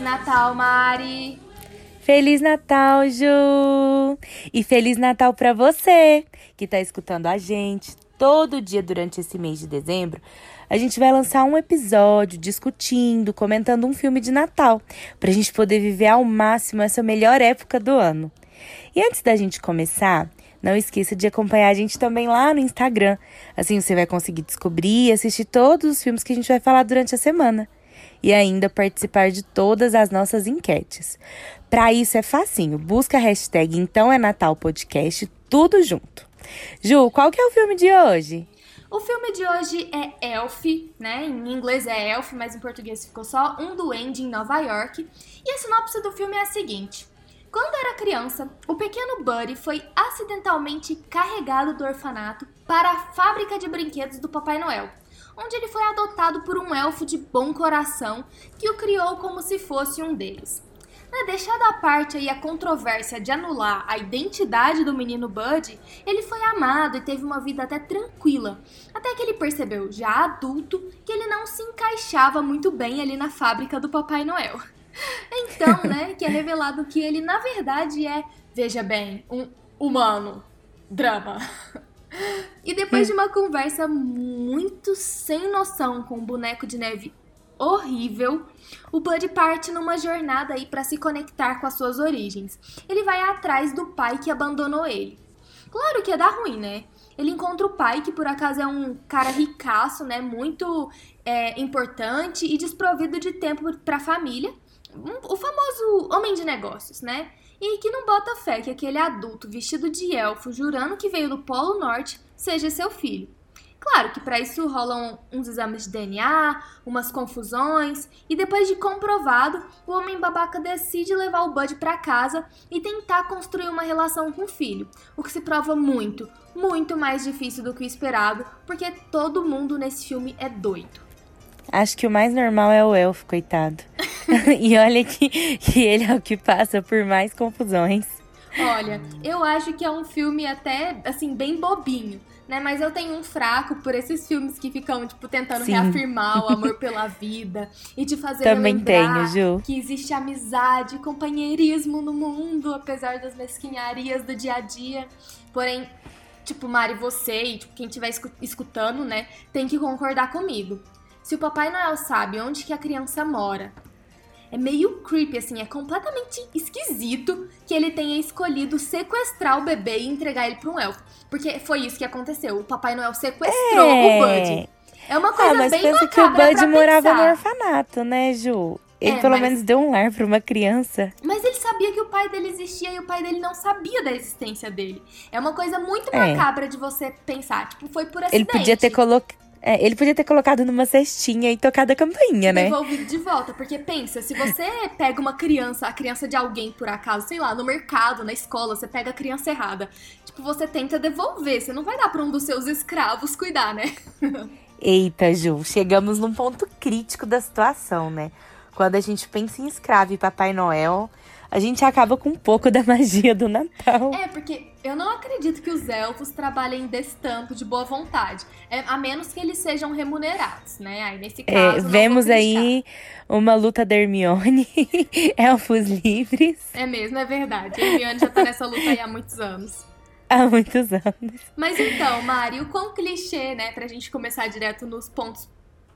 Feliz Natal, Mari! Feliz Natal, Ju! E Feliz Natal para você que está escutando a gente todo dia durante esse mês de dezembro. A gente vai lançar um episódio discutindo, comentando um filme de Natal, para a gente poder viver ao máximo essa melhor época do ano. E antes da gente começar, não esqueça de acompanhar a gente também lá no Instagram. Assim você vai conseguir descobrir e assistir todos os filmes que a gente vai falar durante a semana. E ainda participar de todas as nossas enquetes. Para isso é facinho, busca a hashtag Então é Natal Podcast, tudo junto. Ju, qual que é o filme de hoje? O filme de hoje é Elf, né? Em inglês é Elf, mas em português ficou só Um Duende em Nova York. E a sinopse do filme é a seguinte: quando era criança, o pequeno Buddy foi acidentalmente carregado do orfanato para a fábrica de brinquedos do Papai Noel, onde ele foi adotado por um elfo de bom coração que o criou como se fosse um deles. Né, deixada à parte aí a controvérsia de anular a identidade do menino Bud, ele foi amado e teve uma vida até tranquila, até que ele percebeu, já adulto, que ele não se encaixava muito bem ali na fábrica do Papai Noel. Então, né, que é revelado que ele, na verdade, é, veja bem, um humano. Drama. E depois de uma conversa muito sem noção com um boneco de neve horrível, o Bud parte numa jornada aí para se conectar com as suas origens. Ele vai atrás do pai que abandonou ele. Claro que ia dar ruim, né? Ele encontra o pai, que por acaso é um cara ricaço, né? Muito é, importante e desprovido de tempo para a família o famoso homem de negócios, né? E que não bota fé que aquele adulto vestido de elfo, jurando que veio do Polo Norte, seja seu filho. Claro que para isso rolam uns exames de DNA, umas confusões, e depois de comprovado, o homem babaca decide levar o Bud para casa e tentar construir uma relação com o filho, o que se prova muito, muito mais difícil do que o esperado, porque todo mundo nesse filme é doido. Acho que o mais normal é o elfo, coitado. e olha que, que ele é o que passa por mais confusões. Olha, eu acho que é um filme até, assim, bem bobinho, né? Mas eu tenho um fraco por esses filmes que ficam, tipo, tentando Sim. reafirmar o amor pela vida e te fazer Também lembrar tenho, Ju. que existe amizade, companheirismo no mundo, apesar das mesquinharias do dia a dia. Porém, tipo, Mari, você e tipo, quem estiver escutando, né, tem que concordar comigo. Se o Papai Noel sabe onde que a criança mora, é meio creepy, assim, é completamente esquisito que ele tenha escolhido sequestrar o bebê e entregar ele para um elfo. Porque foi isso que aconteceu. O Papai Noel sequestrou é... o Bud. É uma coisa ah, mas bem pensa que o Bud morava no orfanato, né, Ju? Ele é, pelo mas... menos deu um lar para uma criança. Mas ele sabia que o pai dele existia e o pai dele não sabia da existência dele. É uma coisa muito é. macabra de você pensar. Tipo, foi por acidente. Ele podia ter colocado é, ele podia ter colocado numa cestinha e tocado a campainha, né? Devolvido de volta. Porque pensa, se você pega uma criança, a criança de alguém por acaso, sei lá, no mercado, na escola, você pega a criança errada. Tipo, você tenta devolver. Você não vai dar pra um dos seus escravos cuidar, né? Eita, Ju, chegamos num ponto crítico da situação, né? Quando a gente pensa em escravo e Papai Noel, a gente acaba com um pouco da magia do Natal. É, porque eu não acredito que os elfos trabalhem desse tanto de boa vontade. É, a menos que eles sejam remunerados, né? Aí nesse é, caso. É, vemos aí uma luta da Hermione, elfos livres. É mesmo, é verdade. A Hermione já tá nessa luta aí há muitos anos. Há muitos anos. Mas então, Mari, o quão clichê, né, pra gente começar direto nos pontos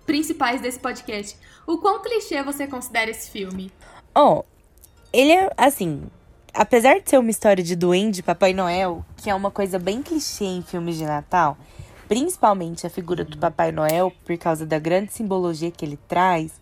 principais desse podcast. O quão clichê você considera esse filme? Oh, ele é, assim, apesar de ser uma história de duende Papai Noel, que é uma coisa bem clichê em filmes de Natal, principalmente a figura do Papai Noel, por causa da grande simbologia que ele traz.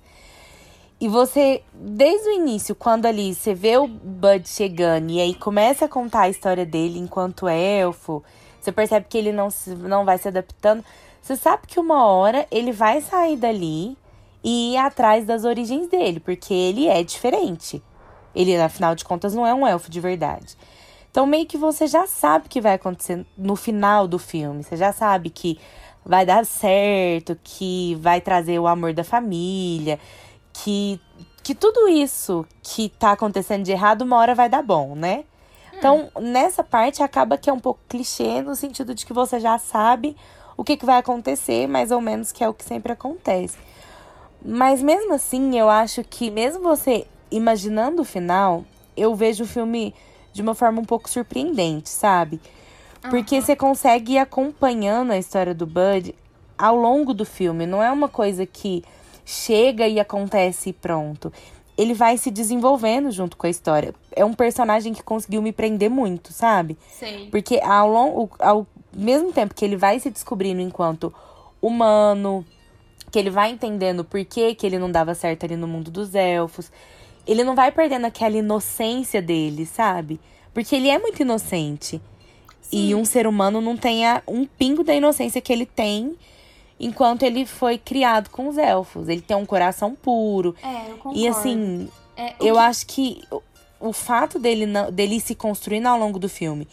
E você, desde o início, quando ali você vê o Bud chegando e aí começa a contar a história dele enquanto elfo, você percebe que ele não, se, não vai se adaptando. Você sabe que uma hora ele vai sair dali e ir atrás das origens dele, porque ele é diferente. Ele, afinal de contas, não é um elfo de verdade. Então, meio que você já sabe o que vai acontecer no final do filme. Você já sabe que vai dar certo, que vai trazer o amor da família, que, que tudo isso que tá acontecendo de errado, uma hora vai dar bom, né? Então, nessa parte, acaba que é um pouco clichê, no sentido de que você já sabe o que, que vai acontecer, mais ou menos, que é o que sempre acontece. Mas mesmo assim, eu acho que mesmo você imaginando o final, eu vejo o filme de uma forma um pouco surpreendente, sabe? Porque Aham. você consegue ir acompanhando a história do Bud ao longo do filme. Não é uma coisa que chega e acontece e pronto. Ele vai se desenvolvendo junto com a história. É um personagem que conseguiu me prender muito, sabe? Sei. Porque ao, longo, ao mesmo tempo que ele vai se descobrindo enquanto humano, que ele vai entendendo por que, que ele não dava certo ali no mundo dos elfos, ele não vai perdendo aquela inocência dele, sabe? Porque ele é muito inocente. E Sim. um ser humano não tem a- um pingo da inocência que ele tem enquanto ele foi criado com os elfos. Ele tem um coração puro. É, eu concordo. E assim, É, eu que- acho que o, o fato dele, não, dele se construindo ao longo do filme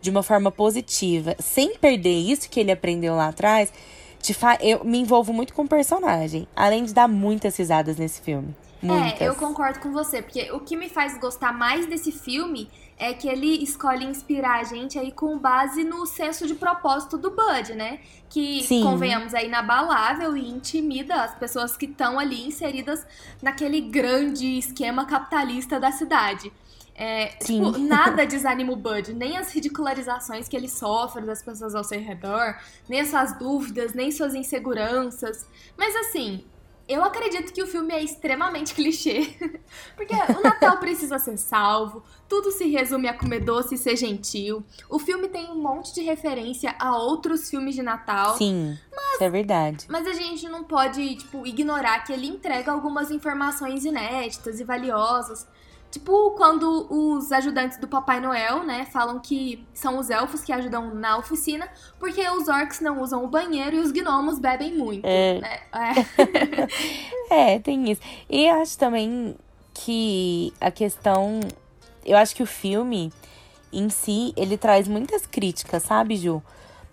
de uma forma positiva, sem perder isso que ele aprendeu lá atrás, te fa eu me envolvo muito com o personagem. Além de dar muitas risadas nesse filme. Muitas. É, eu concordo com você, porque o que me faz gostar mais desse filme é que ele escolhe inspirar a gente aí com base no senso de propósito do Bud, né? Que, Sim. convenhamos, é inabalável e intimida as pessoas que estão ali inseridas naquele grande esquema capitalista da cidade. É, tipo, nada desanima o Bud, nem as ridicularizações que ele sofre das pessoas ao seu redor, nem as suas dúvidas, nem suas inseguranças. Mas assim, eu acredito que o filme é extremamente clichê. Porque o Natal precisa ser salvo, tudo se resume a comer doce e ser gentil. O filme tem um monte de referência a outros filmes de Natal. Sim, isso é verdade. Mas a gente não pode, tipo, ignorar que ele entrega algumas informações inéditas e valiosas. Tipo, quando os ajudantes do Papai Noel, né, falam que são os elfos que ajudam na oficina, porque os orcs não usam o banheiro e os gnomos bebem muito. É. né? É. É, tem isso. E acho também que a questão. Eu acho que o filme em si, ele traz muitas críticas, sabe, Ju?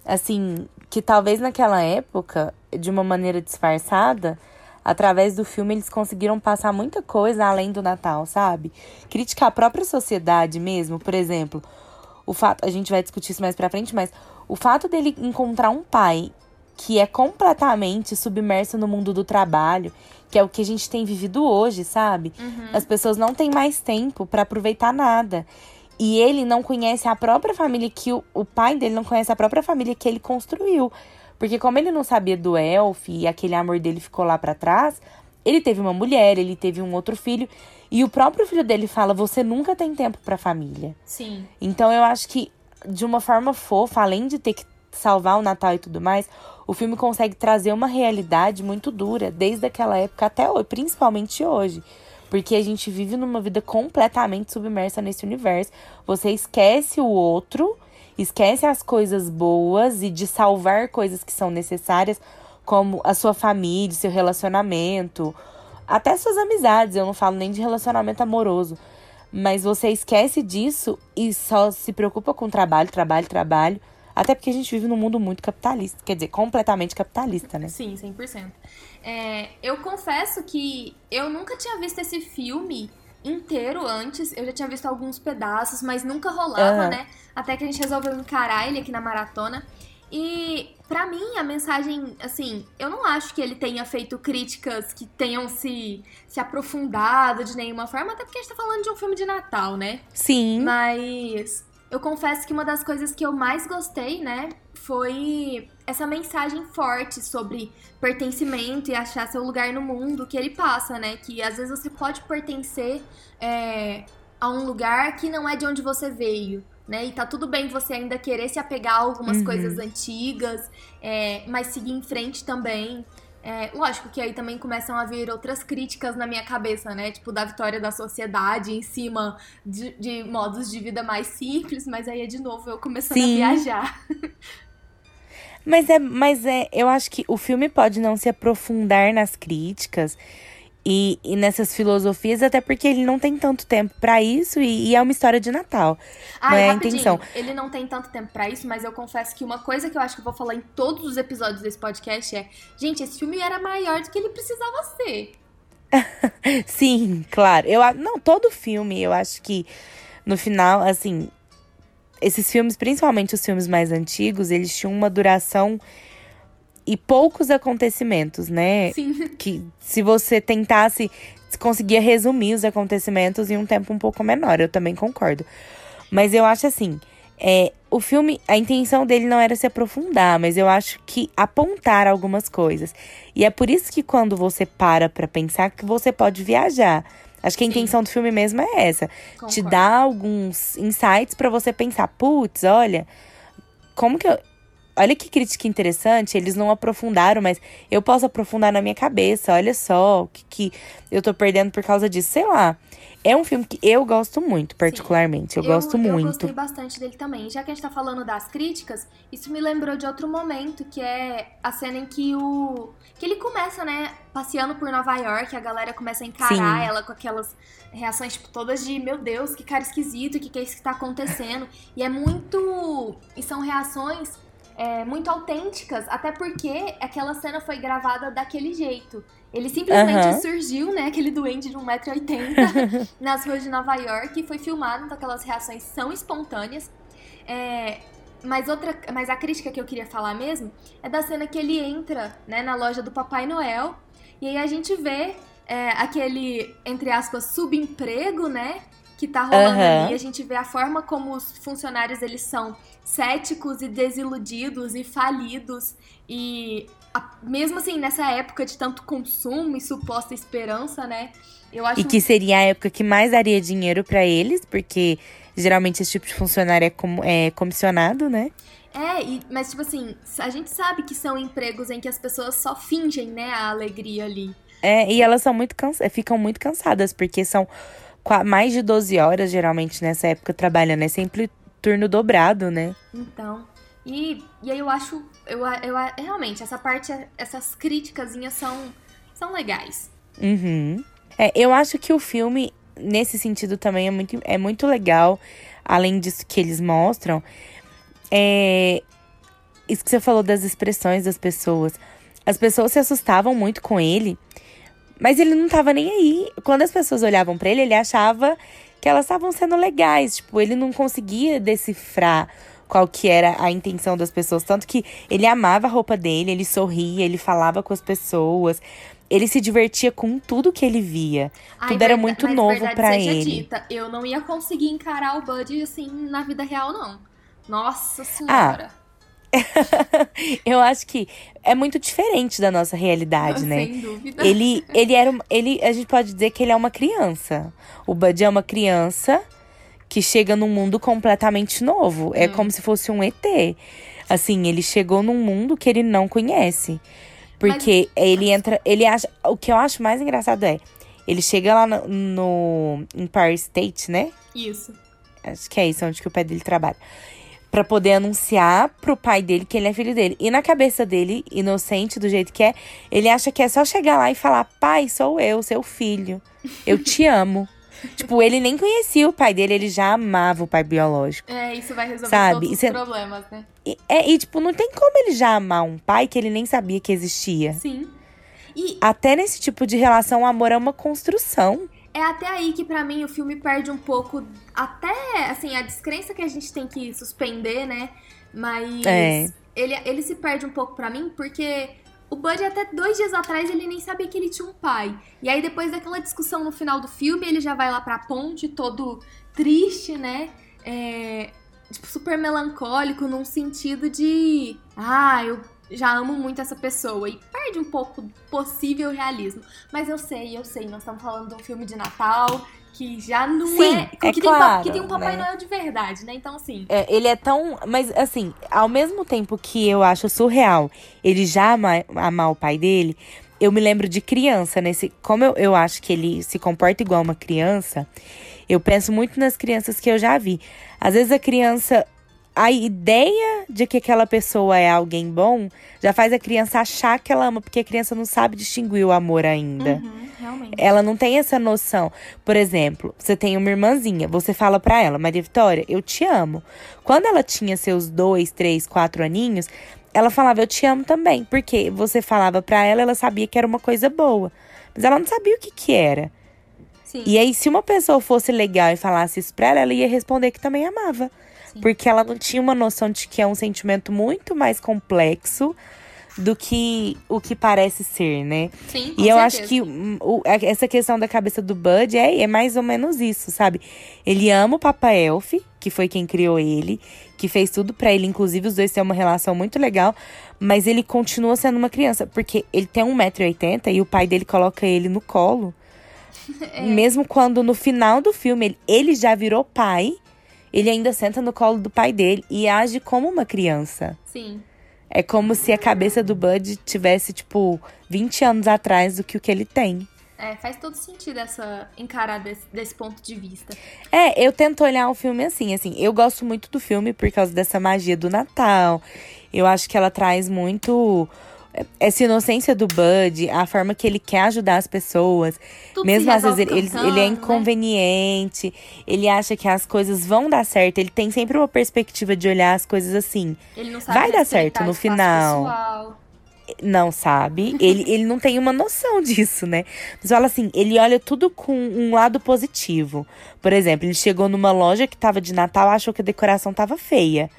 Assim, que talvez naquela época, de uma maneira disfarçada, através do filme eles conseguiram passar muita coisa além do Natal, sabe? Criticar a própria sociedade mesmo, por exemplo. O fato, a gente vai discutir isso mais pra frente, mas o fato dele encontrar um pai que é completamente submerso no mundo do trabalho, que é o que a gente tem vivido hoje, sabe? As pessoas não têm mais tempo pra aproveitar nada. E ele não conhece a própria família que o, o pai dele não conhece a própria família que ele construiu. Porque como ele não sabia do elf e aquele amor dele ficou lá pra trás, ele teve uma mulher, ele teve um outro filho, e o próprio filho dele fala: "Você nunca tem tempo pra família". Sim. Então eu acho que, de uma forma fofa, além de ter que salvar o Natal e tudo mais, o filme consegue trazer uma realidade muito dura, desde aquela época até hoje, principalmente hoje. Porque a gente vive numa vida completamente submersa nesse universo. Você esquece o outro, esquece as coisas boas e de salvar coisas que são necessárias, como a sua família, seu relacionamento, até suas amizades. Eu não falo nem de relacionamento amoroso. Mas você esquece disso e só se preocupa com trabalho, trabalho, trabalho. Até porque a gente vive num mundo muito capitalista. Quer dizer, completamente capitalista, né? Sim, 100%. É, eu confesso que eu nunca tinha visto esse filme inteiro antes. Eu já tinha visto alguns pedaços, mas nunca rolava, Aham. né? Até que a gente resolveu encarar ele aqui na maratona. E pra mim, a mensagem, assim, eu não acho que ele tenha feito críticas que tenham se, se aprofundado de nenhuma forma, até porque a gente tá falando de um filme de Natal, né? Sim. Mas eu confesso que uma das coisas que eu mais gostei, né, foi essa mensagem forte sobre pertencimento e achar seu lugar no mundo que ele passa, né? Que às vezes você pode pertencer é, a um lugar que não é de onde você veio. Né? E tá tudo bem você ainda querer se apegar a algumas Uhum. coisas antigas, é, mas seguir em frente também. É, lógico que aí também começam a vir outras críticas na minha cabeça, né? Tipo, da vitória da sociedade em cima de, de modos de vida mais simples, mas aí é de novo eu começando Sim. a viajar. Mas é, mas é, eu acho que o filme pode não se aprofundar nas críticas e, e nessas filosofias, até porque ele não tem tanto tempo pra isso e, e é uma história de Natal. Ah, Não é a intenção. ele não tem tanto tempo pra isso, mas eu confesso que uma coisa que eu acho que eu vou falar em todos os episódios desse podcast é: gente, esse filme era maior do que ele precisava ser. Sim, claro. Eu, não, todo filme, eu acho que no final, assim, esses filmes, principalmente os filmes mais antigos, eles tinham uma duração e poucos acontecimentos, né? Sim. Que se você tentasse conseguia resumir os acontecimentos em um tempo um pouco menor. Eu também concordo. Mas eu acho assim, é, o filme, a intenção dele não era se aprofundar, mas eu acho que apontar algumas coisas. E é por isso que quando você para pra pensar que você pode viajar. Acho que a Sim. intenção do filme mesmo é essa. Te Concordo. dar alguns insights pra você pensar, putz, olha, como que eu. Olha que crítica interessante, eles não aprofundaram, mas eu posso aprofundar na minha cabeça. Olha só o que, que eu tô perdendo por causa disso. Sei lá. É um filme que eu gosto muito, particularmente. Eu, gosto Eu muito. gostei bastante dele também. Já que a gente tá falando das críticas, isso me lembrou de outro momento, que é a cena em que o. que ele começa, né, passeando por Nova York, a galera começa a encarar Sim. ela com aquelas reações, tipo, todas de meu Deus, que cara esquisito, o que, que é isso que tá acontecendo? e é muito. E são reações. É, muito autênticas, até porque aquela cena foi gravada daquele jeito. Ele simplesmente Aham. surgiu, né? Aquele duende de 1,80m nas ruas de Nova York e foi filmado, então aquelas reações são espontâneas. É, mas, outra, mas a crítica que eu queria falar mesmo é da cena que ele entra né, na loja do Papai Noel e aí a gente vê é, aquele, entre aspas, subemprego, né? Que tá rolando Aham. ali. A gente vê a forma como os funcionários eles são céticos e desiludidos e falidos. E a- mesmo assim, nessa época de tanto consumo e suposta esperança, né? Eu acho E que seria a época que mais daria dinheiro pra eles, porque geralmente esse tipo de funcionário é, com- é comissionado, né? É, e- mas tipo assim, a gente sabe que são empregos em que as pessoas só fingem, né, a alegria ali. É, e elas são muito cansa ficam muito cansadas, porque são mais de 12 horas, geralmente, nessa época, trabalhando. É sempre turno dobrado, né? Então, e, e aí eu acho, eu, eu, realmente, essa parte, essas criticazinhas são, são legais. Uhum. É, eu acho que o filme, nesse sentido, também é muito, é muito legal. Além disso que eles mostram. É, isso que você falou das expressões das pessoas. As pessoas se assustavam muito com ele, mas ele não tava nem aí. Quando as pessoas olhavam pra ele, ele achava que elas estavam sendo legais. Tipo, ele não conseguia decifrar qual que era a intenção das pessoas. Tanto que ele amava a roupa dele, ele sorria, ele falava com as pessoas. Ele se divertia com tudo que ele via. Ai, Tudo era muito novo seja ele. Dita, eu não ia conseguir encarar o Bud assim na vida real, não. Nossa Ah, senhora. Eu acho que é muito diferente da nossa realidade, né? Sem dúvida. Ele, ele era. um- Ele, a gente pode dizer que ele é uma criança. O Bud é uma criança que chega num mundo completamente novo. É como se fosse um ET. Assim, ele chegou num mundo que ele não conhece. Porque ele entra. Ele acha. O que eu acho mais engraçado é. Ele chega lá no, no Empire State, né? Isso. Acho que é isso, onde que o pai dele trabalha. Pra poder anunciar pro pai dele que ele é filho dele. E na cabeça dele, inocente do jeito que é, ele acha que é só chegar lá e falar: pai, sou eu, seu filho. Eu te amo. tipo, ele nem conhecia o pai dele, ele já amava o pai biológico. É, isso vai resolver Sabe, todos os é- problemas, né? E, é, e, tipo, não tem como ele já amar um pai que ele nem sabia que existia. Sim. E Até nesse tipo de relação, o amor é uma construção. É até aí que pra mim o filme perde um pouco, até assim, a descrença que a gente tem que suspender, né? Mas É. ele, ele se perde um pouco pra mim porque o Bud até dois dias atrás ele nem sabia que ele tinha um pai. E aí depois daquela discussão no final do filme, ele já vai lá pra ponte todo triste, né? É, tipo, super melancólico num sentido de, ah, eu já amo muito essa pessoa e perde um pouco do possível realismo. Mas eu sei, eu sei, nós estamos falando de um filme de Natal que já não Sim, é. é que, tem, pa- claro, que tem um Papai né? Noel de verdade, né? Então, assim. É, ele é tão. Mas, assim, ao mesmo tempo que eu acho surreal ele já ama, amar o pai dele, eu me lembro de criança, nesse. Como eu, eu acho que ele se comporta igual uma criança, eu penso muito nas crianças que eu já vi. Às vezes a criança. A ideia de que aquela pessoa é alguém bom já faz a criança achar que ela ama, porque a criança não sabe distinguir o amor ainda. Uhum, realmente. Ela não tem essa noção. Por exemplo, você tem uma irmãzinha, você fala pra ela, Maria Vitória, eu te amo. Quando ela tinha seus dois, três, quatro aninhos, ela falava, eu te amo também. Porque você falava pra ela, ela sabia que era uma coisa boa. Mas ela não sabia o que que era. Sim. E aí, se uma pessoa fosse legal e falasse isso pra ela, ela ia responder que também amava. Sim. Porque ela não tinha uma noção de que é um sentimento muito mais complexo do que o que parece ser, né? Sim, e eu certeza. acho que o, essa questão da cabeça do Bud é, é mais ou menos isso, sabe? Ele ama o Papa Elf, que foi quem criou ele, que fez tudo para ele, inclusive os dois têm uma relação muito legal, mas ele continua sendo uma criança, porque ele tem 1,80m e o pai dele coloca ele no colo. É. Mesmo quando no final do filme ele, ele já virou pai, ele ainda senta no colo do pai dele e age como uma criança. Sim. É como se a cabeça do Bud tivesse, tipo, 20 anos atrás do que o que ele tem. É, faz todo sentido essa encarar desse, desse, ponto de vista. É, eu tento olhar o filme assim, assim, eu gosto muito do filme por causa dessa magia do Natal. Eu acho que ela traz muito essa inocência do Bud, a forma que ele quer ajudar as pessoas. Tudo mesmo às vezes ele, cantando, ele, é né? inconveniente, né? ele acha que as coisas vão dar certo, ele tem sempre uma perspectiva de olhar as coisas assim. Ele não sabe Vai dar certo no final. Pessoal. Não sabe, ele, ele não tem uma noção disso, né? Mas fala assim, ele olha tudo com um lado positivo. Por exemplo, ele chegou numa loja que tava de Natal, achou que a decoração tava feia.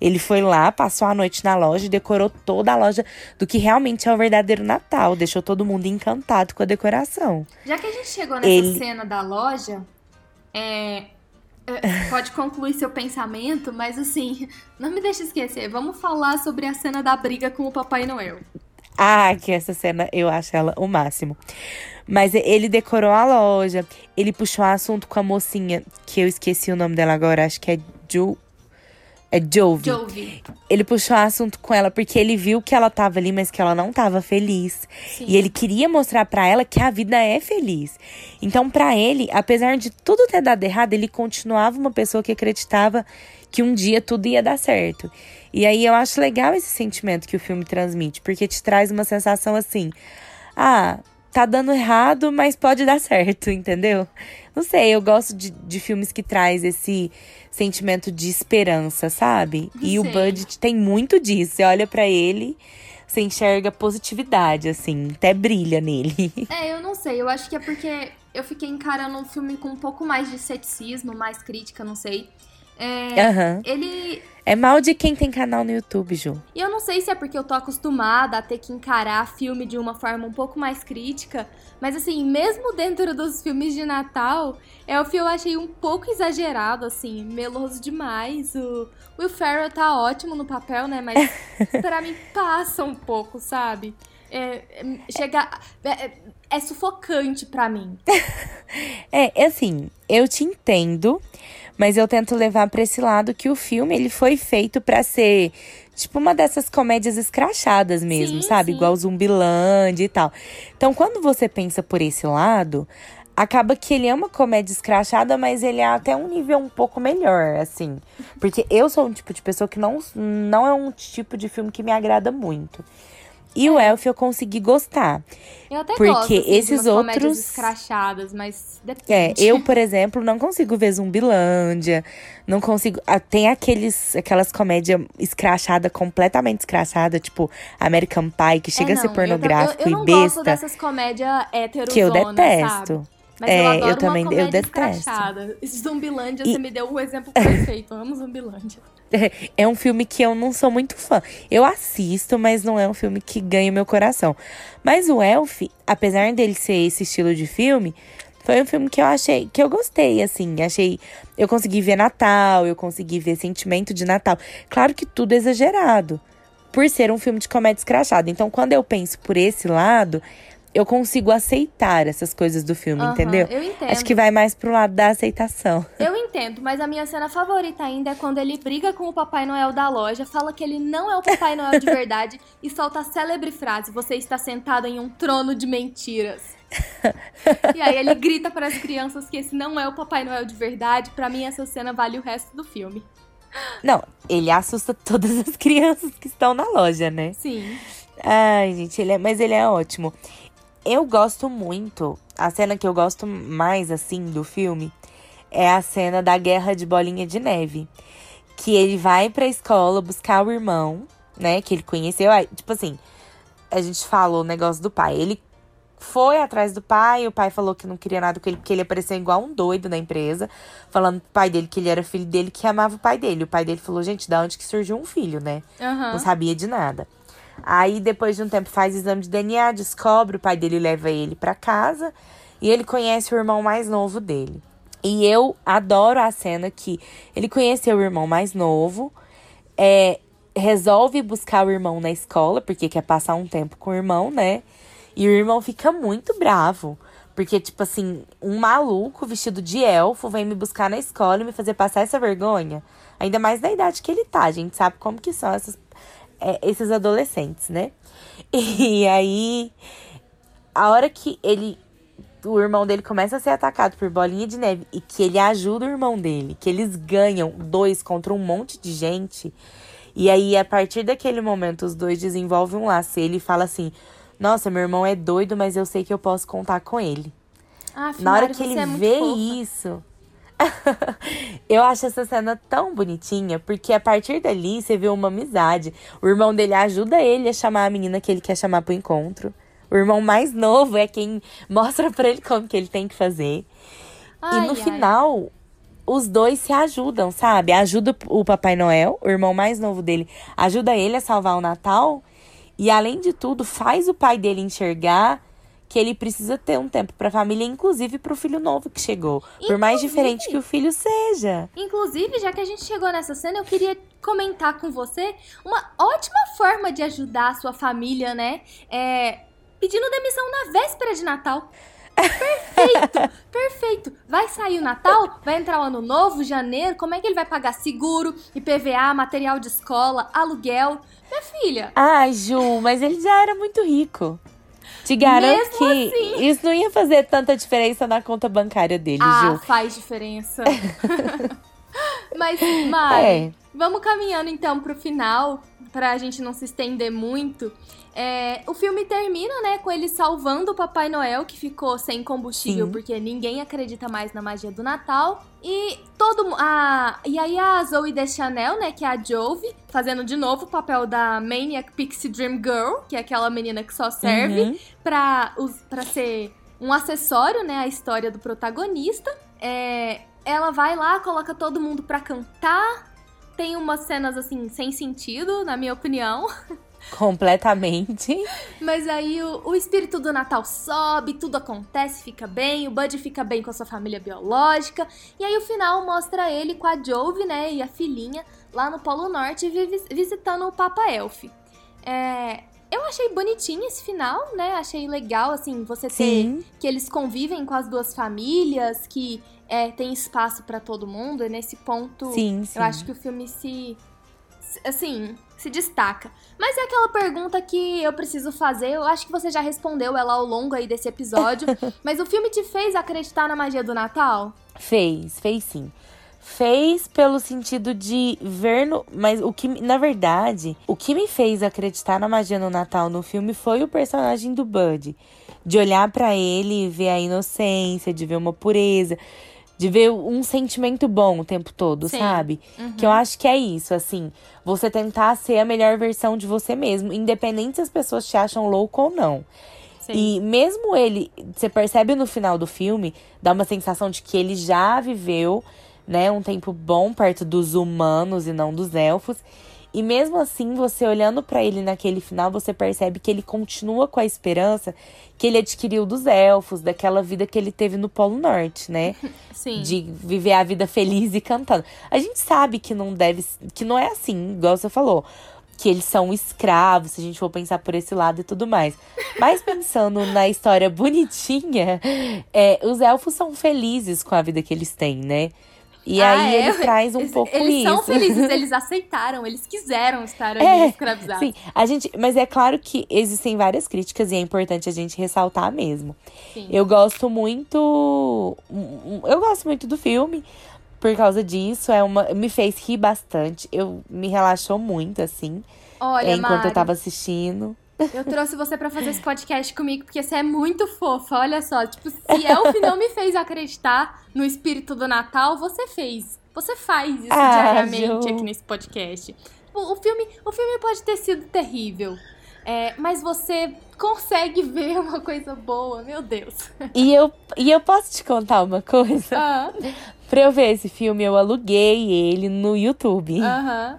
Ele foi lá, passou a noite na loja, decorou toda a loja do que realmente é o verdadeiro Natal. Deixou todo mundo encantado com a decoração. Já que a gente chegou nessa Ele... cena da loja, é, é, pode concluir seu pensamento, mas assim, não me deixe esquecer. Vamos falar sobre a cena da briga com o Papai Noel. Ah, que essa cena eu acho ela o máximo. Mas ele decorou a loja, ele puxou assunto com a mocinha, que eu esqueci o nome dela agora, acho que é Ju, é Jovi. Jovi. Ele puxou assunto com ela porque ele viu que ela tava ali, mas que ela não tava feliz. Sim. E ele queria mostrar para ela que a vida é feliz. Então, para ele, apesar de tudo ter dado errado, ele continuava uma pessoa que acreditava que um dia tudo ia dar certo. E aí eu acho legal esse sentimento que o filme transmite, porque te traz uma sensação assim: ah, tá dando errado, mas pode dar certo, entendeu? Não sei, eu gosto de, de filmes que traz esse sentimento de esperança, sabe? E sei. o Budget tem muito disso. Você olha para ele, você enxerga positividade, assim, até brilha nele. É, eu não sei, eu acho que é porque eu fiquei encarando o filme com um pouco mais de ceticismo, mais crítica, não sei. É, uhum. Ele. É mal de quem tem canal no YouTube, Ju. E eu não sei se é porque eu tô acostumada a ter que encarar filme de uma forma um pouco mais crítica, mas assim, mesmo dentro dos filmes de Natal, Elf eu achei um pouco exagerado, assim, meloso demais. O Will Ferrell tá ótimo no papel, né? Mas para mim passa um pouco, sabe? É, é, chega. É, é sufocante para mim. é, assim, eu te entendo mas eu tento levar para esse lado que o filme ele foi feito para ser tipo uma dessas comédias escrachadas mesmo, sim, sabe? Sim. Igual Zumbiland e tal. Então, quando você pensa por esse lado, acaba que ele é uma comédia escrachada, mas ele é até um nível um pouco melhor, assim. Porque eu sou um tipo de pessoa que não, não é um tipo de filme que me agrada muito. E o Elf eu consegui gostar. Eu até porque gosto, assim, esses outros escrachadas, mas depende. É, eu, por exemplo, não consigo ver Zumbilândia, não consigo, ah, tem aqueles aquelas comédias escrachada completamente escrachada, tipo American Pie, que chega é, a ser pornográfico eu, eu, eu e besta. Eu não gosto dessas comédias heterozona, Que eu detesto. Sabe? Mas é, eu, adoro eu também eu detesto. Escrachada. Zumbilândia, e... você me deu um exemplo perfeito. Eu amo Zumbilândia. É um filme que eu não sou muito fã. Eu assisto, mas não é um filme que ganha meu coração. Mas o Elf, apesar dele ser esse estilo de filme, foi um filme que eu achei, que eu gostei, assim. Achei. Eu consegui ver Natal, eu consegui ver sentimento de Natal. Claro que tudo é exagerado. Por ser um filme de comédia escrachada. Então, quando eu penso por esse lado, eu consigo aceitar essas coisas do filme, uhum, entendeu? Eu entendo. Acho que vai mais pro lado da aceitação. Eu entendo, mas a minha cena favorita ainda é quando ele briga com o Papai Noel da loja, fala que ele não é o Papai Noel de verdade e solta a célebre frase: Você está sentado em um trono de mentiras. e aí ele grita para as crianças que esse não é o Papai Noel de verdade. Para mim, essa cena vale o resto do filme. Não, ele assusta todas as crianças que estão na loja, né? Sim. Ai, gente, ele é, mas ele é ótimo. Eu gosto muito. A cena que eu gosto mais, assim, do filme é a cena da guerra de bolinha de neve. Que ele vai pra escola buscar o irmão, né? Que ele conheceu. Aí, tipo assim, a gente falou o negócio do pai. Ele foi atrás do pai, o pai falou que não queria nada com ele, porque ele apareceu igual um doido na empresa, falando pro pai dele que ele era filho dele, que amava o pai dele. O pai dele falou, gente, da onde que surgiu um filho, né? Uhum. Não sabia de nada. Aí, depois de um tempo, faz exame de DNA, descobre, o pai dele leva ele para casa e ele conhece o irmão mais novo dele. E eu adoro a cena que ele conheceu o irmão mais novo, é, resolve buscar o irmão na escola, porque quer passar um tempo com o irmão, né? E o irmão fica muito bravo. Porque, tipo assim, um maluco vestido de elfo vem me buscar na escola e me fazer passar essa vergonha. Ainda mais da idade que ele tá. A gente sabe como que são essas, é, esses adolescentes, né? E aí, a hora que ele. O irmão dele começa a ser atacado por bolinha de neve e que ele ajuda o irmão dele, que eles ganham dois contra um monte de gente. E aí, a partir daquele momento, os dois desenvolvem um laço. E ele fala assim: Nossa, meu irmão é doido, mas eu sei que eu posso contar com ele. Ah, Na hora que ele é vê fofa. isso. eu acho essa cena tão bonitinha, porque a partir dali você vê uma amizade. O irmão dele ajuda ele a chamar a menina que ele quer chamar pro encontro. O irmão mais novo é quem mostra pra ele como que ele tem que fazer. Ai, e no ai. final, os dois se ajudam, sabe? Ajuda o Papai Noel, o irmão mais novo dele, ajuda ele a salvar o Natal. E além de tudo, faz o pai dele enxergar que ele precisa ter um tempo pra família, inclusive pro filho novo que chegou. Por mais Inclusive- diferente que o filho seja. Inclusive, já que a gente chegou nessa cena, eu queria comentar com você uma ótima forma de ajudar a sua família, né? É pedindo demissão na véspera de Natal. Perfeito, perfeito. Vai sair o Natal, vai entrar o ano novo, janeiro. Como é que ele vai pagar seguro, IPVA, material de escola, aluguel? Minha filha, Ai, Ju, mas ele já era muito rico. Te garanto Mesmo que assim. isso não ia fazer tanta diferença na conta bancária dele, ah, Ju. faz diferença. Mas, Mari, É. Vamos caminhando então pro final, pra gente não se estender muito. É, o filme termina, né, com ele salvando o Papai Noel, que ficou sem combustível Sim. porque ninguém acredita mais na magia do Natal. E todo a E aí a Zoe Deschanel, né, que é a Jove, fazendo de novo o papel da Maniac Pixie Dream Girl, que é aquela menina que só serve Uhum. pra, pra ser um acessório, né, à história do protagonista. É, ela vai lá, coloca todo mundo pra cantar. Tem umas cenas, assim, sem sentido, na minha opinião. Completamente. Mas aí o, o espírito do Natal sobe, tudo acontece, fica bem, o Buddy fica bem com a sua família biológica. E aí o final mostra ele com a Jove, né, e a filhinha lá no Polo Norte vi- visitando o Papa Elf. É, eu achei bonitinho esse final, né? Achei legal, assim, você ter Sim. que eles convivem com as duas famílias, que é, tem espaço pra todo mundo. E nesse ponto, Sim, sim. eu acho que o filme se. Assim, se destaca. Mas é aquela pergunta que eu preciso fazer. Eu acho que você já respondeu ela ao longo aí desse episódio. mas o filme te fez acreditar na magia do Natal? Fez, fez sim. Fez pelo sentido de ver no. Mas o que. Na verdade, o que me fez acreditar na magia no Natal no filme foi o personagem do Bud. De olhar pra ele e ver a inocência, de ver uma pureza, de ver um sentimento bom o tempo todo, Sim. sabe? Uhum. Que eu acho que é isso, assim. Você tentar ser a melhor versão de você mesmo, independente se as pessoas te acham louco ou não. Sim. E mesmo ele, você percebe no final do filme, dá uma sensação de que ele já viveu, né, um tempo bom perto dos humanos e não dos elfos. E mesmo assim, você olhando pra ele naquele final, você percebe que ele continua com a esperança que ele adquiriu dos elfos, daquela vida que ele teve no Polo Norte, né? Sim. de viver a vida feliz e cantando. A gente sabe que não deve, que não é assim, igual você falou, que eles são escravos, se a gente for pensar por esse lado e tudo mais. Mas pensando na história bonitinha, é, os elfos são felizes com a vida que eles têm, né? E Ah, aí é? ele traz um Eles- pouco Eles isso. são felizes, eles aceitaram, eles quiseram estar ali É, escravizados. Sim, a gente, mas é claro que existem várias críticas e é importante a gente ressaltar mesmo. Sim. Eu gosto muito. Eu gosto muito do filme por causa disso. É uma, me fez rir bastante. Eu me relaxou muito, assim, Olha, é, enquanto Mari, eu tava assistindo. Eu trouxe você pra fazer esse podcast comigo porque você é muito fofa. Olha só, tipo, se Elf não me fez acreditar no espírito do Natal, você fez. Você faz isso Ah, diariamente Ju. aqui nesse podcast. O, o filme, o filme pode ter sido terrível, é, mas você consegue ver uma coisa boa, meu Deus. E eu, e eu posso te contar uma coisa? Ah, pra eu ver esse filme, eu aluguei ele no YouTube. Aham.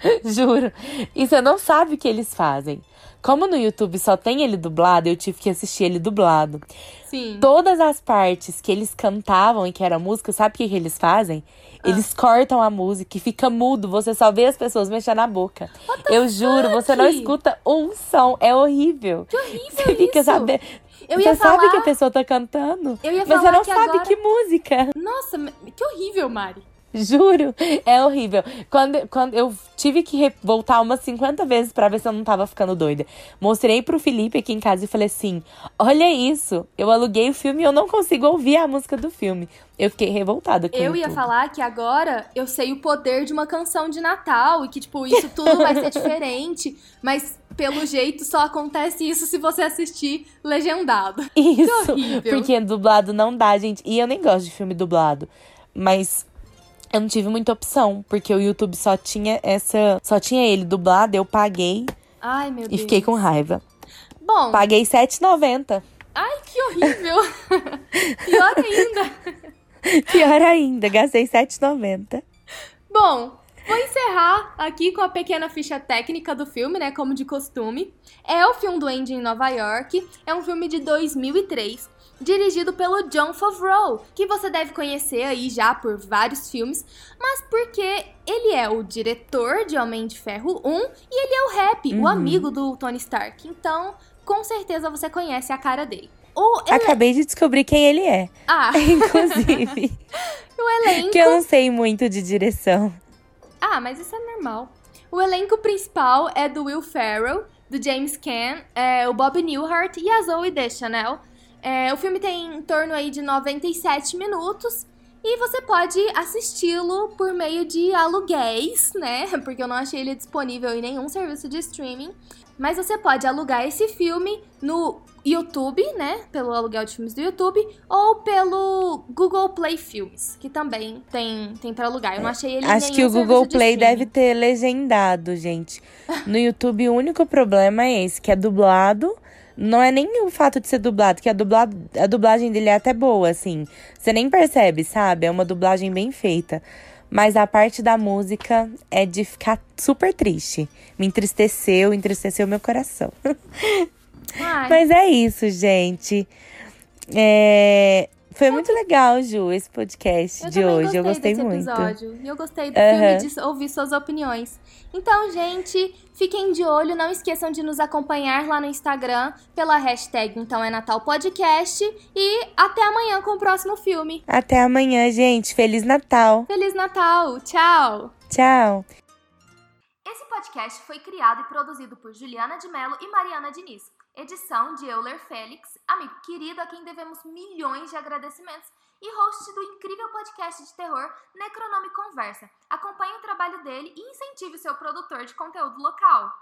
Juro. E você não sabe o que eles fazem. Como no YouTube só tem ele dublado, eu tive que assistir ele dublado. Sim. Todas as partes que eles cantavam e que era música, sabe o que, que eles fazem? Ah. Eles cortam a música e fica mudo, você só vê as pessoas mexendo a boca. Eu juro, você não escuta um som, é horrível. Que horrível Você fica sabendo. Eu ia você sabe falar- que a pessoa tá cantando, Eu ia mas você não sabe agora- que música. Nossa, que horrível, Mari. Juro, é horrível. Quando, quando eu tive que voltar umas 50 vezes pra ver se eu não tava ficando doida. Mostrei pro Felipe aqui em casa e falei assim: Olha isso, eu aluguei o filme e eu não consigo ouvir a música do filme. Eu fiquei revoltada com Eu ia falar que agora eu sei o poder de uma canção de Natal e que, tipo, isso tudo vai ser diferente, mas pelo jeito só acontece isso se você assistir legendado. Isso, horrível. porque dublado não dá, gente. E eu nem gosto de filme dublado. Mas eu não tive muita opção, porque o YouTube só tinha essa. Só tinha ele dublado, eu paguei Ai, meu e Deus. fiquei com raiva. Bom, Paguei R$7,90. ai, que horrível. Pior ainda. Pior ainda, gastei R$7,90. Bom, vou encerrar aqui com a pequena ficha técnica do filme, né? Como de costume. É o filme do Andy em Nova York. É um filme de 2003, dirigido pelo John Favreau, que você deve conhecer aí já por vários filmes, mas porque ele é o diretor de Homem de Ferro 1 e ele é o Rap, o Uhum. amigo do Tony Stark. Então, com certeza você conhece a cara dele. O ele... Acabei de descobrir quem ele é, Ah, inclusive. o elenco. que eu não sei muito de direção. Ah, mas isso é normal. O elenco principal é do Will Ferrell, do James Caan, é, o Bob Newhart e a Zoe Deschanel. É, o filme tem em torno aí de 97 minutos e você pode assisti-lo por meio de aluguéis, né? Porque eu não achei ele disponível em nenhum serviço de streaming. Mas você pode alugar esse filme no YouTube, né? Pelo aluguel de filmes do YouTube, ou pelo Google Play Filmes, que também tem, tem para alugar. Eu não achei ele Acho que o Google de Play streaming. deve ter legendado, gente. No YouTube, o único problema é esse, que é dublado. Não é nem o fato de ser dublado, que a, dublado, a dublagem dele é até boa, assim. Você nem percebe, sabe? É uma dublagem bem feita. Mas a parte da música é de ficar super triste. Me entristeceu, entristeceu meu coração. Mas é isso, gente. É, Foi muito legal, Ju, esse podcast eu de hoje. eu gostei desse muito. episódio. E eu gostei do Aham. filme de ouvir suas opiniões. Então, gente, fiquem de olho. Não esqueçam de nos acompanhar lá no Instagram pela hashtag Então é Natal Podcast. E até amanhã com o próximo filme. Até amanhã, gente. Feliz Natal. Feliz Natal! Tchau! Tchau. Esse podcast foi criado e produzido por Juliana de Mello e Mariana Diniz. Edição de Euler Félix, amigo querido a quem devemos milhões de agradecimentos, e host do incrível podcast de terror Necronome Conversa. Acompanhe o trabalho dele e incentive o seu produtor de conteúdo local.